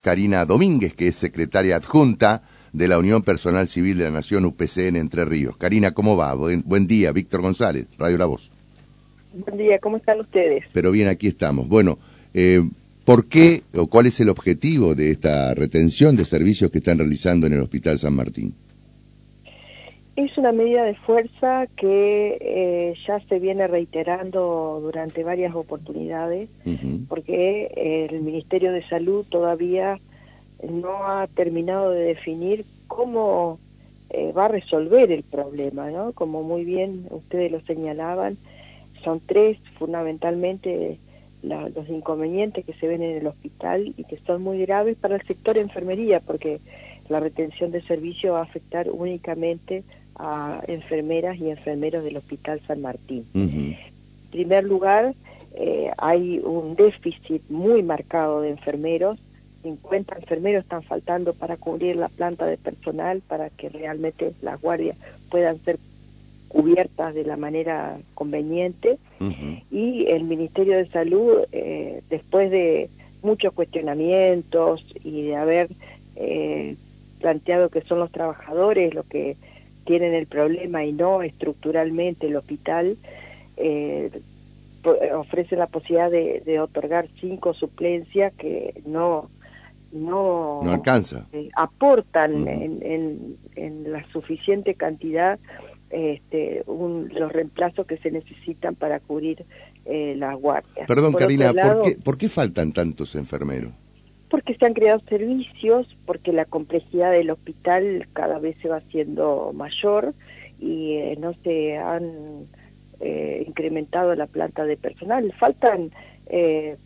Karina Domínguez, que es secretaria adjunta de la Unión Personal Civil de la Nación UPCN Entre Ríos. Karina, ¿cómo va? Buen, día, Víctor González, Radio La Voz. Buen día, ¿cómo están ustedes? Pero bien, aquí estamos. Bueno, eh, ¿por qué o cuál es el objetivo de esta retención de servicios que están realizando en el Hospital San Martín? Es una medida de fuerza que eh, ya se viene reiterando durante varias oportunidades, porque el Ministerio de Salud todavía no ha terminado de definir cómo eh, va a resolver el problema, ¿no? Como muy bien ustedes lo señalaban, son tres fundamentalmente los inconvenientes que se ven en el hospital y que son muy graves para el sector enfermería, porque la retención de servicio va a afectar únicamente a enfermeras y enfermeros del Hospital San Martín. En primer lugar, eh, hay un déficit muy marcado de enfermeros. 50 enfermeros están faltando para cubrir la planta de personal para que realmente las guardias puedan ser cubiertas de la manera conveniente. Y el Ministerio de Salud, eh, después de muchos cuestionamientos y de haber eh, planteado que son los trabajadores los que tienen el problema y no estructuralmente el hospital, eh, ofrece la posibilidad de, otorgar cinco suplencias que no no, alcanza eh, aportan en, en, la suficiente cantidad este, los reemplazos que se necesitan para cubrir eh, las guardias. Perdón, Karina, ¿por, qué, ¿por qué faltan tantos enfermeros? Porque se han creado servicios, porque la complejidad del hospital cada vez se va haciendo mayor y eh, no se han eh, incrementado la planta de personal. Faltan eh,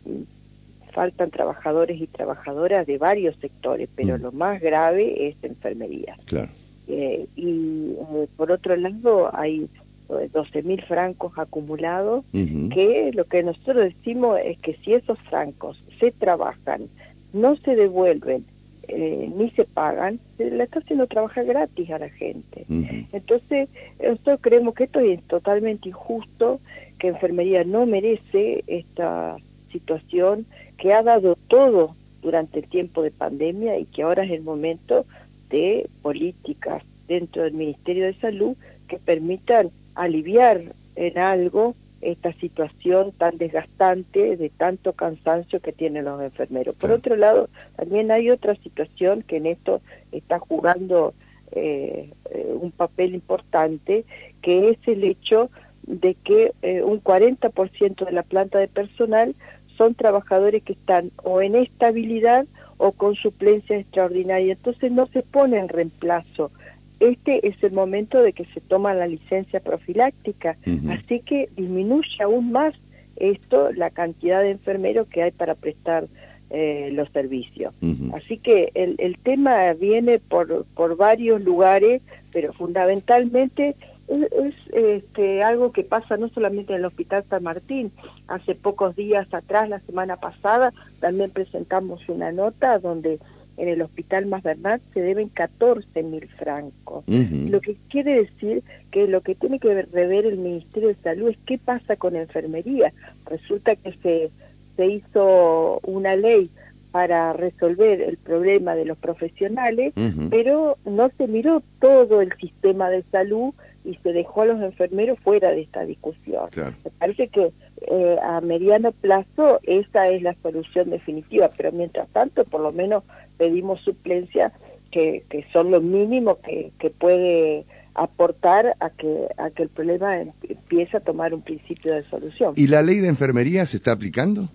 faltan trabajadores y trabajadoras de varios sectores, pero mm. lo más grave es enfermería. Claro. y por otro lado hay 12 mil francos acumulados, que lo que nosotros decimos es que si esos francos se trabajan no se devuelven eh, ni se pagan, se le está haciendo trabajar gratis a la gente. Entonces, nosotros creemos que esto es totalmente injusto, que enfermería no merece esta situación, que ha dado todo durante el tiempo de pandemia y que ahora es el momento de políticas dentro del Ministerio de Salud que permitan aliviar en algo esta situación tan desgastante de tanto cansancio que tienen los enfermeros. Por otro lado, también hay otra situación que en esto está jugando eh, eh, un papel importante, que es el hecho de que eh, un 40% de la planta de personal son trabajadores que están o en estabilidad o con suplencia extraordinaria, entonces no se pone en reemplazo este es el momento de que se toma la licencia profiláctica, así que disminuye aún más esto la cantidad de enfermeros que hay para prestar eh, los servicios. Así que el, el, tema viene por, por varios lugares, pero fundamentalmente es, este, algo que pasa no solamente en el Hospital San Martín. Hace pocos días atrás, la semana pasada, también presentamos una nota donde en el Hospital Más Bernat se deben 14 mil francos. Lo que quiere decir que lo que tiene que rever el Ministerio de Salud es qué pasa con enfermería. Resulta que se, se hizo una ley para resolver el problema de los profesionales, pero no se miró todo el sistema de salud y se dejó a los enfermeros fuera de esta discusión. Me parece que eh, a mediano plazo esa es la solución definitiva, pero mientras tanto por lo menos pedimos suplencia que, que son lo mínimo que, que puede aportar a que, a que el problema empiece a tomar un principio de solución. ¿Y la ley de enfermería se está aplicando?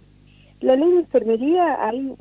La ley de enfermería, hay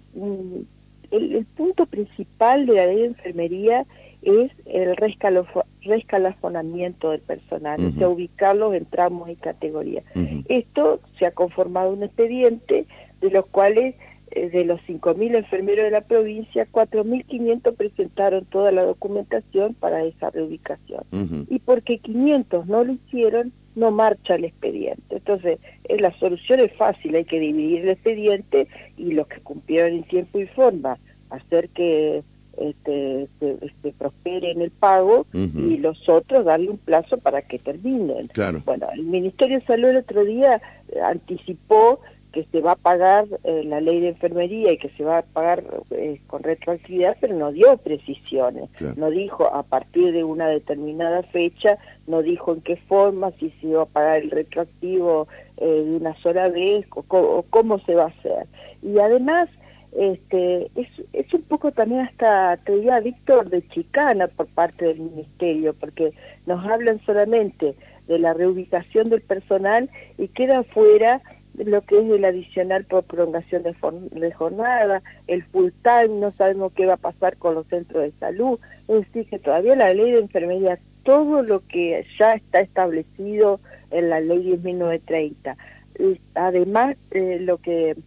el, punto principal de la ley de enfermería es el rescalafonamiento del personal, o sea, ubicarlos en tramos y categorías. Esto se ha conformado un expediente de los cuales eh, de los 5.000 enfermeros de la provincia, 4.500 presentaron toda la documentación para esa reubicación. Y porque 500 no lo hicieron, no marcha el expediente. Entonces, eh, la solución es fácil, hay que dividir el expediente y los que cumplieron en tiempo y forma, hacer que este, se, este, prospere en el pago y los otros darle un plazo para que terminen. Bueno, el Ministerio de Salud el otro día anticipó que se va a pagar eh, la ley de enfermería y que se va a pagar eh, con retroactividad, pero no dio precisiones. No dijo a partir de una determinada fecha, no dijo en qué forma, si se iba a pagar el retroactivo eh, de una sola vez o, cómo se va a hacer. Y además, este, es, es un poco también hasta, te diría, Víctor, de chicana por parte del Ministerio, porque nos hablan solamente de la reubicación del personal y queda fuera lo que es el adicional por prolongación de, jornada, el full time, no sabemos qué va a pasar con los centros de salud, es decir, que todavía la ley de enfermería, todo lo que ya está establecido en la ley 10.930, además eh, lo que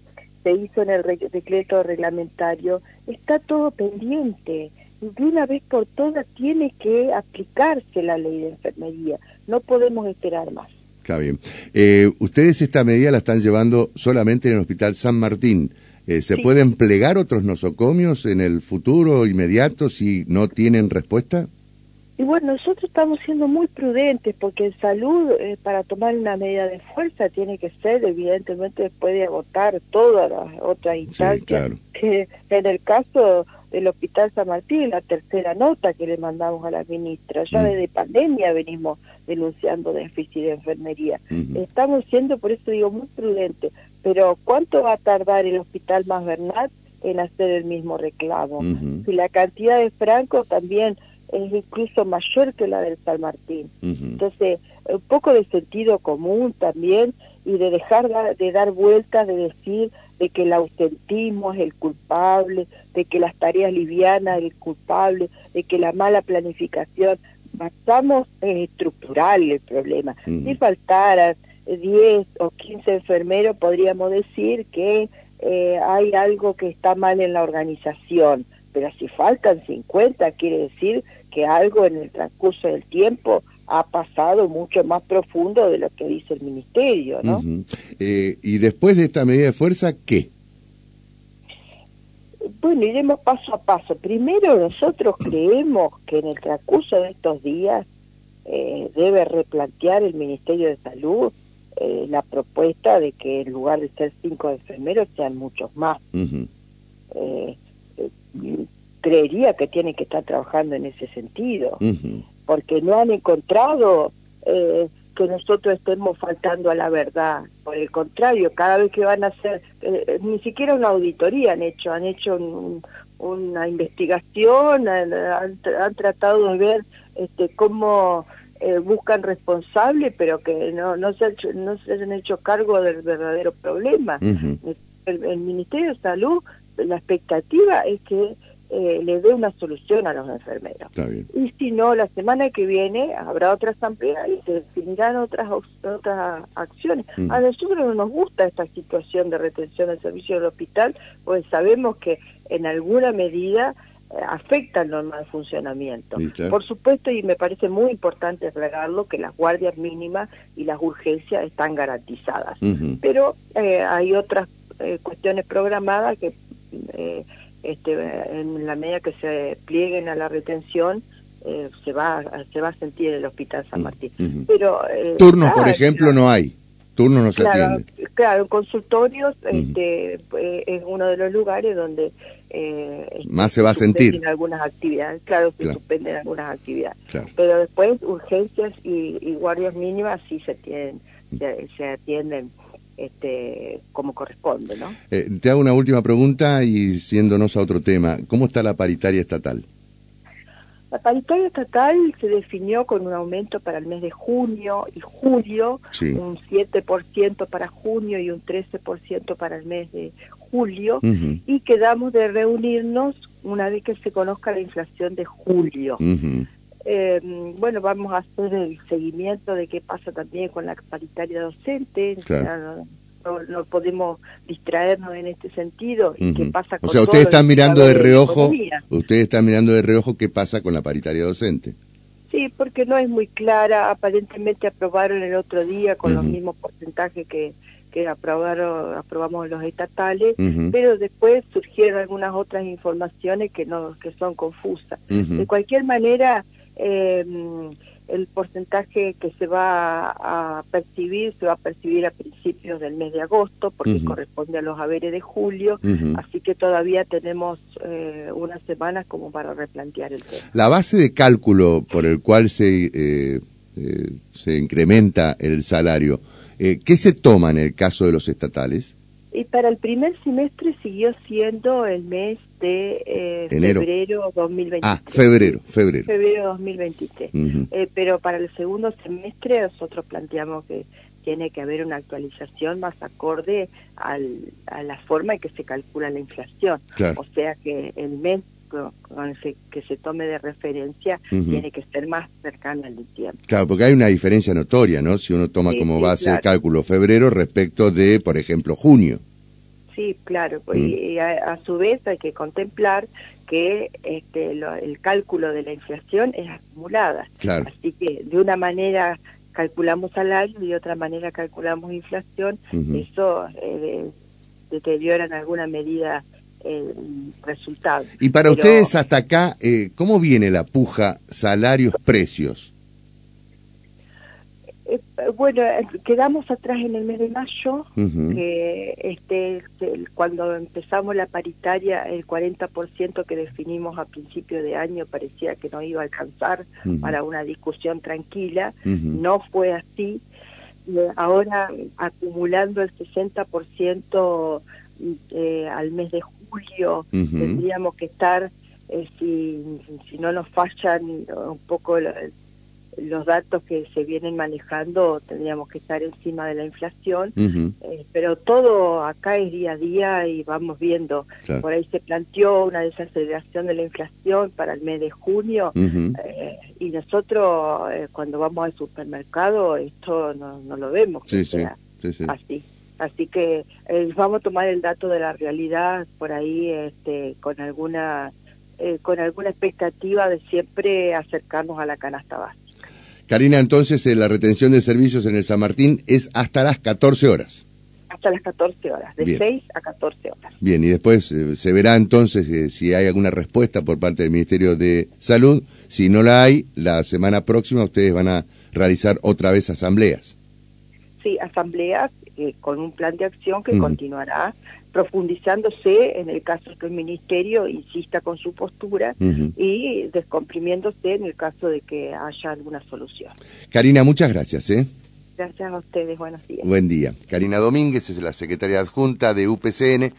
se hizo en el decreto reglamentario, está todo pendiente. De una vez por todas tiene que aplicarse la ley de enfermería, no podemos esperar más. Está bien. Eh, ustedes esta medida la están llevando solamente en el Hospital San Martín. Eh, ¿Se pueden plegar otros nosocomios en el futuro inmediato si no tienen respuesta? Y bueno, nosotros estamos siendo muy prudentes porque en salud, eh, para tomar una medida de fuerza, tiene que ser, evidentemente, después de agotar todas las otras instancias. Que en el caso del Hospital San Martín, la tercera nota que le mandamos a la ministra, ya mm. desde pandemia venimos denunciando déficit de enfermería. Estamos siendo, por eso digo, muy prudentes. Pero ¿cuánto va a tardar el Hospital Más Bernat en hacer el mismo reclamo? Si la cantidad de francos también es incluso mayor que la del San Martín. Entonces, un poco de sentido común también y de dejar de dar vueltas, de decir de que el ausentismo es el culpable, de que las tareas livianas es el culpable, de que la mala planificación Estamos en estructural el problema. Si faltaran 10 o 15 enfermeros, podríamos decir que eh, hay algo que está mal en la organización, pero si faltan 50, quiere decir que algo en el transcurso del tiempo ha pasado mucho más profundo de lo que dice el ministerio, ¿no? Eh, y después de esta medida de fuerza, ¿qué? Bueno, iremos paso a paso. Primero, nosotros creemos que en el transcurso de estos días eh, debe replantear el Ministerio de Salud eh, la propuesta de que en lugar de ser cinco enfermeros sean muchos más. Eh, creería que tienen que estar trabajando en ese sentido, porque no han encontrado que nosotros estemos faltando a la verdad. Por el contrario, cada vez que van a hacer, eh, ni siquiera una auditoría han hecho, han hecho una investigación, han, tratado de ver este, cómo eh, buscan responsables, pero que no, no, se no se han hecho cargo del verdadero problema. el Ministerio de Salud, la expectativa es que eh, le dé una solución a los enfermeros. Y si no, la semana que viene habrá otra asamblea y se definirán otras otras acciones. Mm. A nosotros no nos gusta esta situación de retención del servicio del hospital, pues sabemos que en alguna medida eh, afecta el normal funcionamiento. Por supuesto, y me parece muy importante aclararlo, que las guardias mínimas y las urgencias están garantizadas. Pero eh, hay otras cuestiones programadas que este, en la medida que se plieguen a la retención, eh, se va se va a sentir en el Hospital San Martín. Pero eh, Turnos, por ejemplo, no hay. Turnos no se claro, atienden. Claro, consultorios este, eh, es uno de los lugares donde más se va a sentir. en algunas actividades. Claro se suspenden algunas actividades. Pero después urgencias y, guardias mínimas sí se tienen se atienden este, como corresponde. ¿no? Eh, te hago una última pregunta y siéndonos a otro tema. ¿Cómo está la paritaria estatal? La paritaria estatal se definió con un aumento para el mes de junio y julio, un 7% para junio y un 13% para el mes de julio, y quedamos de reunirnos una vez que se conozca la inflación de julio. Eh, bueno, vamos a hacer el seguimiento de qué pasa también con la paritaria docente. no, podemos distraernos en este sentido. y qué pasa con o sea, ustedes están mirando de reojo, ustedes están mirando de reojo qué pasa con la paritaria docente. Sí, porque no es muy clara. Aparentemente aprobaron el otro día con los mismos porcentajes que, que aprobaron, aprobamos los estatales, pero después surgieron algunas otras informaciones que no que son confusas. De cualquier manera, eh, el porcentaje que se va a percibir se va a percibir a principios del mes de agosto porque corresponde a los haberes de julio, así que todavía tenemos eh, unas semanas como para replantear el tema. La base de cálculo por el cual se, eh, eh, se incrementa el salario, ¿qué se toma en el caso de los estatales? Y para el primer semestre siguió siendo el mes de eh, febrero 2023. Ah, febrero, febrero. Febrero 2023. eh, pero para el segundo semestre nosotros planteamos que tiene que haber una actualización más acorde al, a la forma en que se calcula la inflación. O sea que el mes con el que se tome de referencia tiene que ser más cercano al tiempo. Claro, porque hay una diferencia notoria, ¿no? Si uno toma como base el cálculo febrero respecto de, por ejemplo, junio. Sí, claro, pues, y a, su vez hay que contemplar que este, el cálculo de la inflación es acumulada. Claro. Así que de una manera calculamos salario y de otra manera calculamos inflación, eso eh, deteriora en alguna medida el resultado. Y para ustedes hasta acá, eh, ¿cómo viene la puja salarios-precios? Eh, bueno, quedamos atrás en el mes de mayo, que este, cuando empezamos la paritaria, el 40% que definimos a principio de año parecía que no iba a alcanzar para una discusión tranquila, no fue así. Ahora acumulando el 60% eh, al mes de julio, tendríamos que estar, eh, si, si no nos fallan un poco los datos que se vienen manejando, tendríamos que estar encima de la inflación, eh, pero todo acá es día a día y vamos viendo. Por ahí se planteó una desaceleración de la inflación para el mes de junio eh, y nosotros cuando vamos al supermercado esto no, no lo vemos. así. Así que eh, vamos a tomar el dato de la realidad por ahí este, con alguna eh, con alguna expectativa de siempre acercarnos a la canasta básica. Karina, entonces eh, la retención de servicios en el San Martín es hasta las 14 horas. Hasta las 14 horas, de 6 a 14 horas. Bien, y después se verá entonces si hay alguna respuesta por parte del Ministerio de Salud. Si no la hay, la semana próxima ustedes van a realizar otra vez asambleas. Sí, asambleas eh, con un plan de acción que continuará profundizándose en el caso que el Ministerio insista con su postura y descomprimiéndose en el caso de que haya alguna solución. Karina, muchas gracias. ¿eh? Gracias a ustedes, buenos días. Buen día. Karina Domínguez es la secretaria adjunta de UPCN.